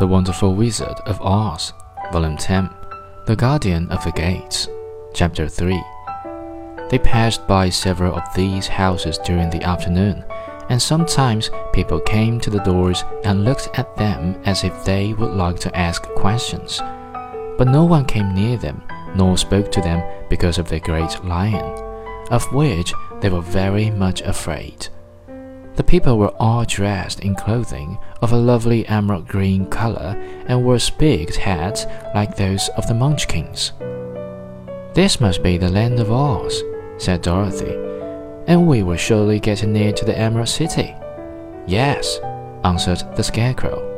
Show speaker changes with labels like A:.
A: The Wonderful Wizard of Oz, Volume 10, The Guardian of the Gates, Chapter 3. They passed by several of these houses during the afternoon, and sometimes people came to the doors and looked at them as if they would like to ask questions. But no one came near them, nor spoke to them because of the great lion, of which they were very much afraid. The people were all dressed in clothing of a lovely emerald green color and wore big hats like those of the Munchkins. This must be the land of Oz, said Dorothy, and we will surely get near to the Emerald City. Yes, answered the Scarecrow.